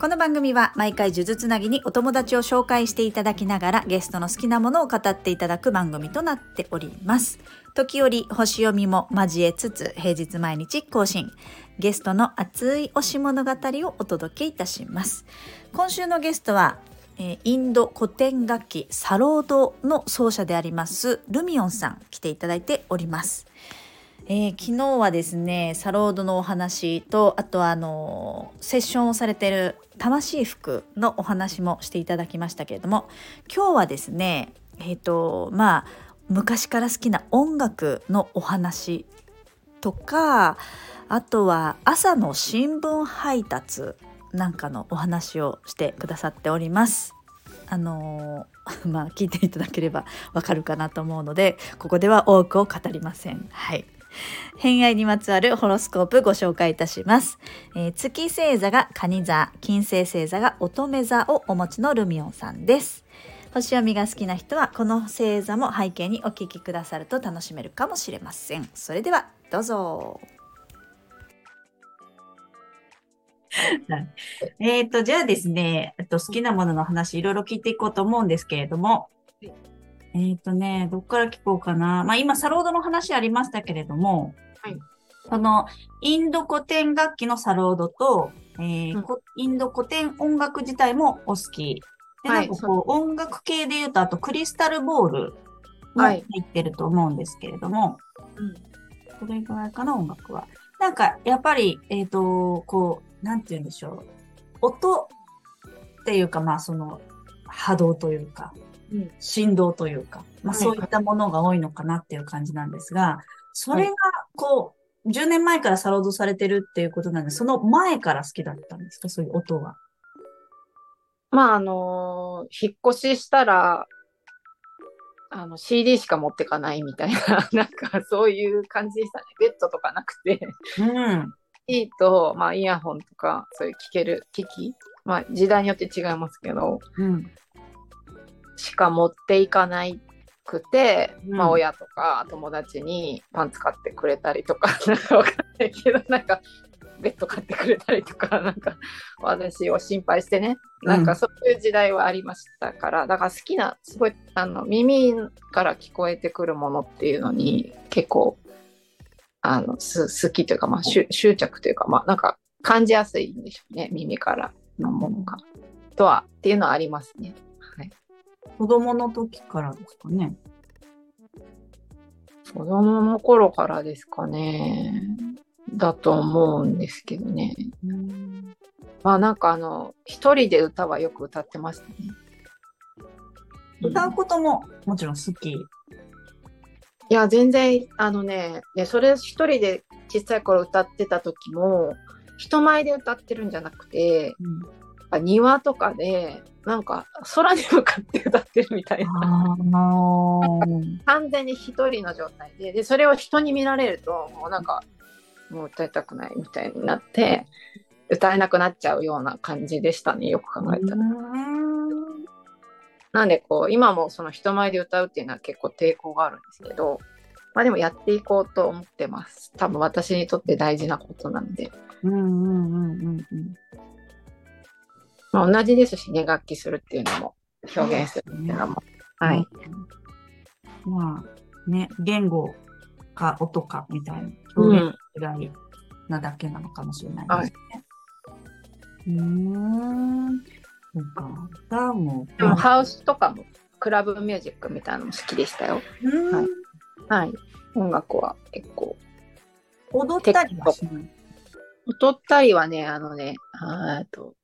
この番組は毎回呪術つなぎにお友達を紹介していただきながらゲストの好きなものを語っていただく番組となっております。時折星読みも交えつつ平日毎日更新。ゲストの熱い推し物語をお届けいたします。今週のゲストはインド古典楽器サロードの奏者でありますルミオンさん来ていただいております。えー、昨日はですねサロードのお話とあとあのセッションをされてる魂服のお話もしていただきましたけれども今日はですねえっ、ー、とまあ昔から好きな音楽のお話とかあとは朝の新聞配達なんかのお話をしてくださっております。あのー、まあ聞いていただければわかるかなと思うのでここでは多くを語りません。はい偏愛にまつわるホロスコープご紹介いたします。えー、月星座が蟹座、金星星座が乙女座をお持ちのルミオンさんです。星読みが好きな人はこの星座も背景にお聞きくださると楽しめるかもしれません。それではどうぞ。えっと、じゃあですね、と好きなものの話いろいろ聞いていこうと思うんですけれども、えっ、とね、どっから聞こうかな。まあ今、サロードの話ありましたけれども、はい、このインド古典楽器のサロードと、えー、うん、インド古典音楽自体もお好き。で、なんかこう、音楽系で言うと、あとクリスタルボールも入ってると思うんですけれども、うん、これぐらいかな、音楽は。なんか、やっぱり、えっ、ー、と、こう、なんて言うんでしょう。音っていうか、まあ、その、波動というか、うん、振動というか、まあ、そういったものが多いのかなっていう感じなんですが、それが、こう、10年前からサロードされてるっていうことなんで、その前から好きだったんですか？そういう音は。まあ、あのー、引っ越ししたら、あの CD しか持ってかないみたいな、なんかそういう感じでしたね。ベッドとかなくて、うん。CD と、まあ、イヤホンとか、そういう聴ける機器、まあ、時代によって違いますけど、うん、しか持っていかないくて、うん、まあ、親とか友達にパンツ買ってくれたりとか、なんかわかんないけど、なんか、ベッド買ってくれたりとか、なんか、私を心配してね、なんかそういう時代はありましたから、だから好きな、すごい、あの、耳から聞こえてくるものっていうのに、結構、あの好きというか、まあ、執着というか、まあ、なんか感じやすいんでしょうね耳からのものが。とはっていうのはありますね。はい、子供の時からですかね。子供の頃からですかね。だと思うんですけどね。まあなんかあの一人で歌はよく歌ってましたね。歌うことももちろん好きいや、全然、あのね、でそれ一人で小さい頃歌ってた時も、人前で歌ってるんじゃなくて、うん、庭とかで、なんか空に向かって歌ってるみたいな。完全に一人の状態で、で、それを人に見られると、もうなんか、もう歌いたくないみたいになって、歌えなくなっちゃうような感じでしたね、よく考えたら。なんでこう今もその人前で歌うっていうのは結構抵抗があるんですけど、まあでもやっていこうと思ってます。多分私にとって大事なことなんで。うんうんうんうんうん。まあ同じですしね、楽器するっていうのも、表現するっていうのも。はい。まあね、言語か音かみたいな表現違いなだけなのかもしれないですね。うん、はい、そうか。歌も。でもハウスとかも、クラブミュージックみたいなのも好きでしたよ。はい。はい。音楽は結構。踊ったりはしない？踊ったりはね、あのね、あと、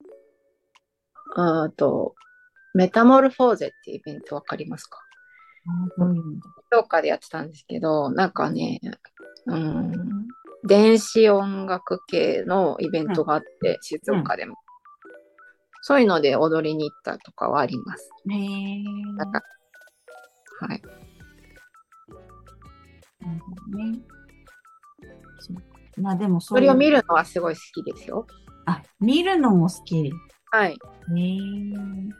あと、メタモルフォーゼっていうイベントわかりますか？うん。どっかでやってたんですけど、なんかね、うん、電子音楽系のイベントがあって、うん、静岡でも。そういうので踊りに行ったとかはあります。へえ。はい。なるほどね。まあでもそれを見るのはすごい好きですよ。あ、見るのも好き。はい。ね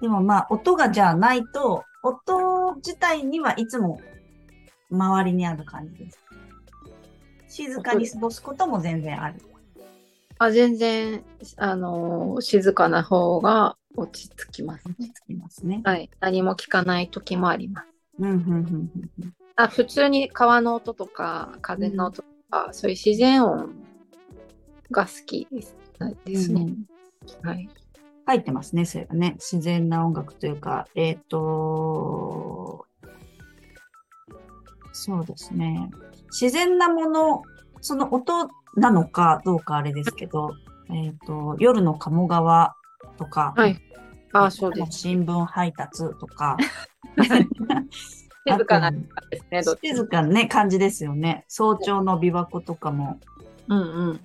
でもまあ、音がじゃあないと、音自体にはいつも周りにある感じです。静かに過ごすことも全然ある。あ、全然、あのー静かな方が落ち着きますね。つきますね。はい。何も聞かない時もあります。うん、うん、うん、うんあ、普通に川の音とか、風の音とか、そういう自然音が好きですですね。はい。入ってますね、それがね。自然な音楽というか、えっ、と、そうですね。自然なもの、その音なのかどうかあれですけど、えっ、と、夜の鴨川とか、はいあ、そうです。新聞配達とか、静かなですね、静かなね、感じですよね。早朝の琵琶湖とかも、うんうん。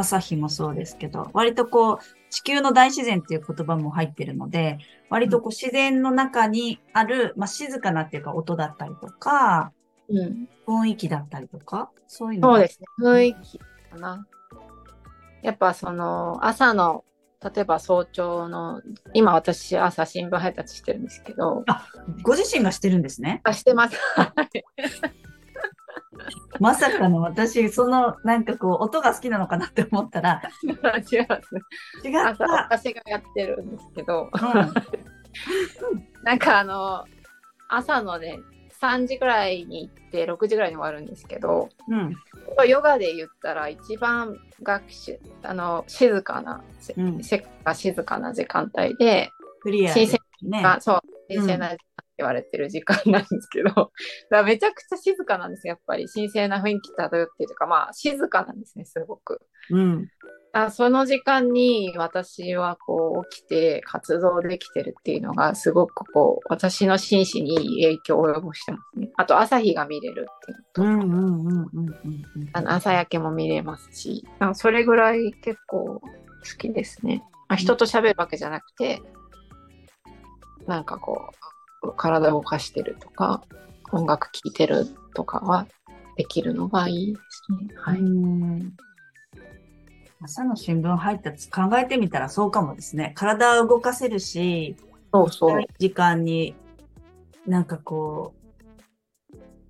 朝日もそうですけど、割とこう、地球の大自然っていう言葉も入ってるので、割とこう自然の中にある、まあ、静かなっていうか音だったりとか、うん、雰囲気だったりとか、そういうのがそうですね、雰囲気かな。やっぱその朝の、例えば早朝の、今私朝新聞配達してるんですけど、ご自身がしてるんですね。あ、してます。まさかの私、そのなんかこう、音が好きなのかなって思ったら、違います。違っ朝た。私がやってるんですけど、うんなんかあの、朝のね、3時ぐらいに行って6時ぐらいに終わるんですけど、うん。ヨガで言ったら一番学習、あの、静かな、せうん静かな時間帯で、クリア新鮮ですね。あそう、神聖な時言われてる時間なんですけど、だからめちゃくちゃ静かなんですよ、やっぱり。神聖な雰囲気漂ってるというか、まあ、静かなんですね、すごく。うん。あその時間に私はこう起きて活動できてるっていうのがすごくこう私の心身にいい影響を及ぼしてますね。あと朝日が見れるっていうのと、朝焼けも見れますし、あそれぐらい結構好きですね。あ人と喋るわけじゃなくて、なんかこう体を動かしてるとか音楽聴いてるとかはできるのがいいですね。はい。うん朝の新聞配達考えてみたらそうかもですね。体を動かせるし、そうそう。時間に、なんかこ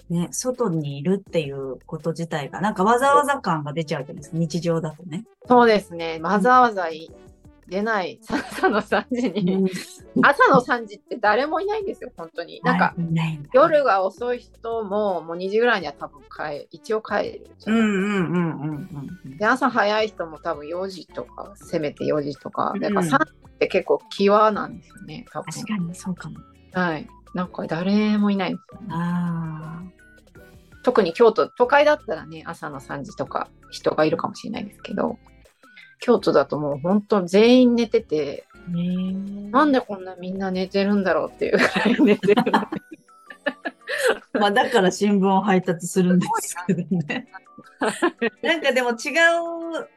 う、ね、外にいるっていうこと自体が、なんかわざわざ感が出ちゃうじゃないですか。日常だとね。そうですね。わざわざい出ない。朝の3時に。朝の3時って誰もいないんですよ、本当に。なんか、夜が遅い人ももう2時ぐらいには多分帰一応帰るじゃうんないうんうんうんうん。で朝早い人も多分4時とかせめて4時とか。うん。やっぱ3時って結構際なんですよね多分。確かにそうかも。はい。なんか誰もいないんですよね。あ特に京都都会だったらね朝の3時とか人がいるかもしれないですけど京都だともう本当全員寝ててあ。ねなんでこんなみんな寝てるんだろうっていうぐらい寝てる まあだから新聞を配達するんですけどね。なんかでも違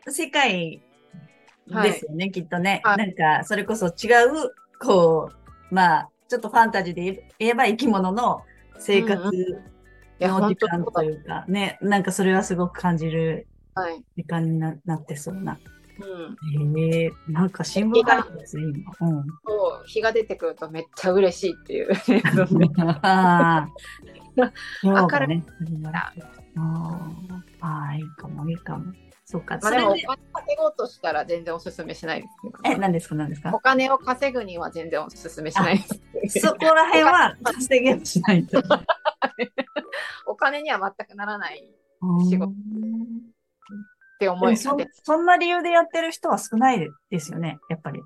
う世界ですよね、きっとね。はいなんかそれこそ違う、こう、まあ、ちょっとファンタジーで言えば生き物の生活の時間というか、ね、なんかそれはすごく感じるはい、時間にななってそうな。うん、へえなんか新聞配達ですね、今。うん。そう日が出てくるとめっちゃ嬉しいっていう ああ。明るね、あーあー、いいかも、いいかも。そうか。まあでもお金稼ごうとしたら全然おすすめしないですけど、え、何ですか、何ですか？お金を稼ぐには全然おすすめしないです。そこら辺は稼げもしないと。お金には全くならない仕仕事って思いそでそんな理由でやってる人は少ないですよね、やっぱり。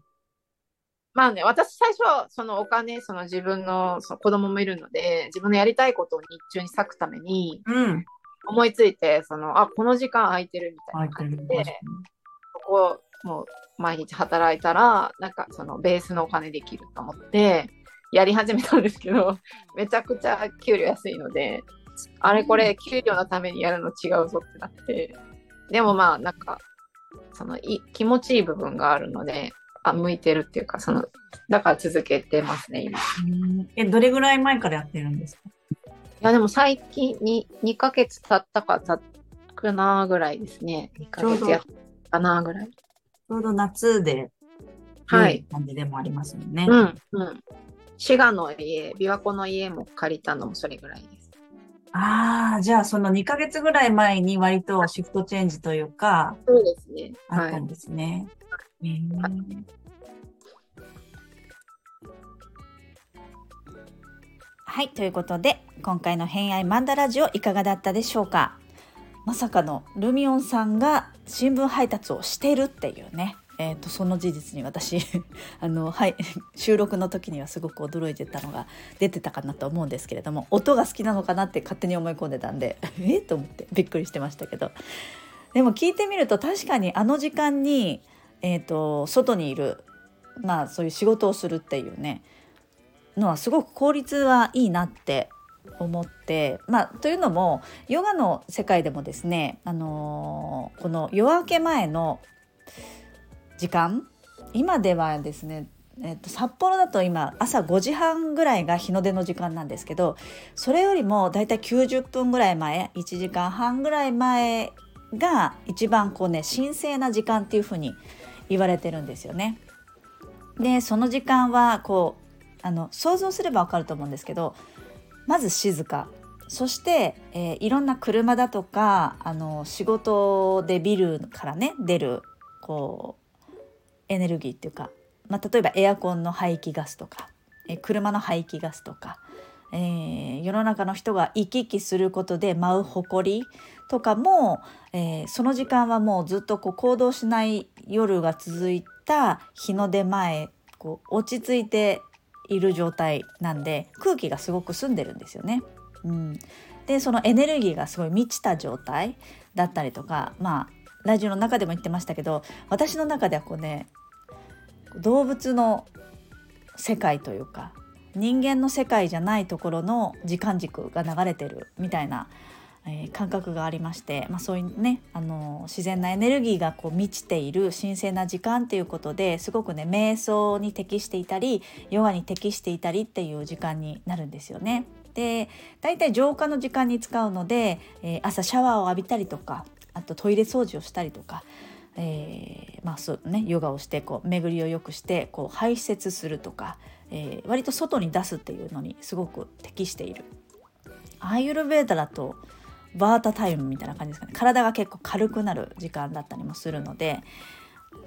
まあね、私最初、そのお金、その自分のその子供もいるので、自分のやりたいことを日中に割くためにうん。思いついて、その、あ、この時間空いてるみたいな感じで、そこをもう毎日働いたら、なんかそのベースのお金できると思って、やり始めたんですけど、めちゃくちゃ給料安いので、あれこれ給料のためにやるの違うぞってなって、でもまあなんか、そのい気持ちいい部分があるので、あ、向いてるっていうか、その、だから続けてますね、今。え、どれぐらい前からやってるんですか？や、でも最近に2ヶ月経ったか経っくなぐらいですね。2ヶ月やったかなぐらい。ちょうど夏で、はい。感じでもありますもんね。うん、うん。滋賀の家、琵琶湖の家も借りたのもそれぐらいです。ああ、じゃあその2ヶ月ぐらい前に割とシフトチェンジというか、そうですね。はい。あったんですね。へーはい、ということで今回の「偏愛マンダラジオ」いかがだったでしょうか？まさかのルミオンさんが新聞配達をしてるっていうね、えー、とその事実に私 あの、はい、収録の時にはすごく驚いてたのが出てたかなと思うんですけれども音が好きなのかなって勝手に思い込んでたんで えっと思ってびっくりしてましたけど。でも聞いてみると確かにあの時間に、えー、と外にいるまあそういう仕事をするっていうねのはすごく効率はいいなって思ってまあというのもヨガの世界でもですね、あのーこの夜明け前の時間？今ではですねえっと、札幌だと今朝5時半ぐらいが日の出の時間なんですけどそれよりもだいたい90分ぐらい前1時間半ぐらい前が一番こうね神聖な時間っていう風に言われてるんですよね。でその時間はこうあの想像すればわかると思うんですけどまず静かそして、えーいろんな車だとかあの仕事でビルからね出るこうエネルギーっていうか、まあ、例えばエアコンの排気ガスとか、え車の排気ガスとか、えー世の中の人が行き来することで舞う埃とかも、えーその時間はもうずっとこう行動しない夜が続いた日の出前こう落ち着いている状態なんで空気がすごく澄んでるんですよね。うん、でそのエネルギーがすごい満ちた状態だったりとかまあラジオの中でも言ってましたけど私の中ではこうね動物の世界というか人間の世界じゃないところの時間軸が流れてるみたいな、えー感覚がありまして、まあ、そういうねあの自然なエネルギーがこう満ちている神聖な時間っていうことですごくね瞑想に適していたりヨガに適していたりっていう時間になるんですよね。で大体浄化の時間に使うので、えー朝シャワーを浴びたりとかあとトイレ掃除をしたりとか、えーまあそうね、ヨガをしてこう巡りを良くしてこう排泄するとか、えー割と外に出すっていうのにすごく適している。アーユルベーダだとバータタイムみたいな感じですかね体が結構軽くなる時間だったりもするので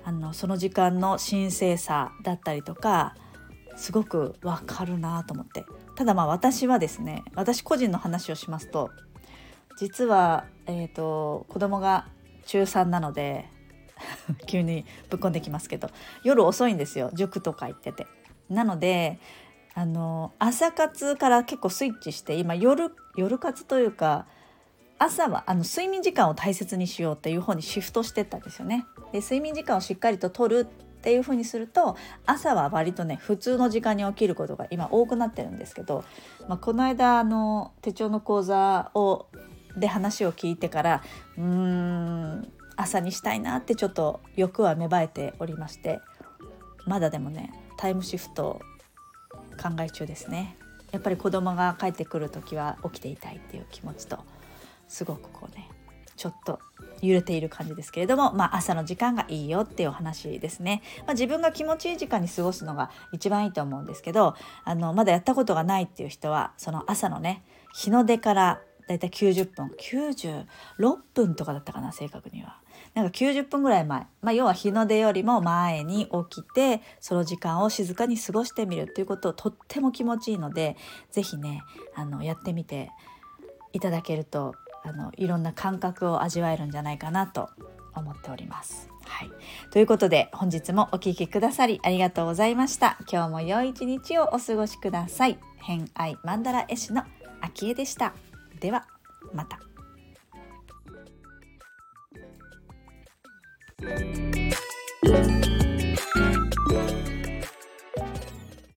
あのその時間の神聖さだったりとかすごくわかるなと思ってただまあ私はですね私個人の話をしますと実は、えー、と子供が中3なので 急にぶっこんできますけど夜遅いんですよ塾とか行ってて。なのであの朝活から結構スイッチして今夜夜活というか朝はあの睡眠時間を大切にしようっていう方にシフトしてったんですよね。で睡眠時間をしっかりと取るっていう風にすると朝は割とね普通の時間に起きることが今多くなってるんですけど、まあ、この間あの手帳の講座をで話を聞いてからうーん朝にしたいなってちょっと欲は芽生えておりましてまだでもねタイムシフト考え中ですね。やっぱり子供が帰ってくる時は起きていたいっていう気持ちとすごくこうねちょっと揺れている感じですけれども、まあ、朝の時間がいいよっていうお話ですね、まあ、自分が気持ちいい時間に過ごすのが一番いいと思うんですけどあのまだやったことがないっていう人はその朝のね日の出からだいたい90分96分とかだったかな正確には。なんか90分ぐらい前、まあ、要は日の出よりも前に起きてその時間を静かに過ごしてみるということをとっても気持ちいいので是非ねあのやってみていただけるとあのいろんな感覚を味わえるんじゃないかなと思っております。はい、ということで本日もお聴きくださりありがとうございました。今日も良い一日をお過ごしください。偏愛マンダラ絵師の秋江でした。ではまた。Thank you.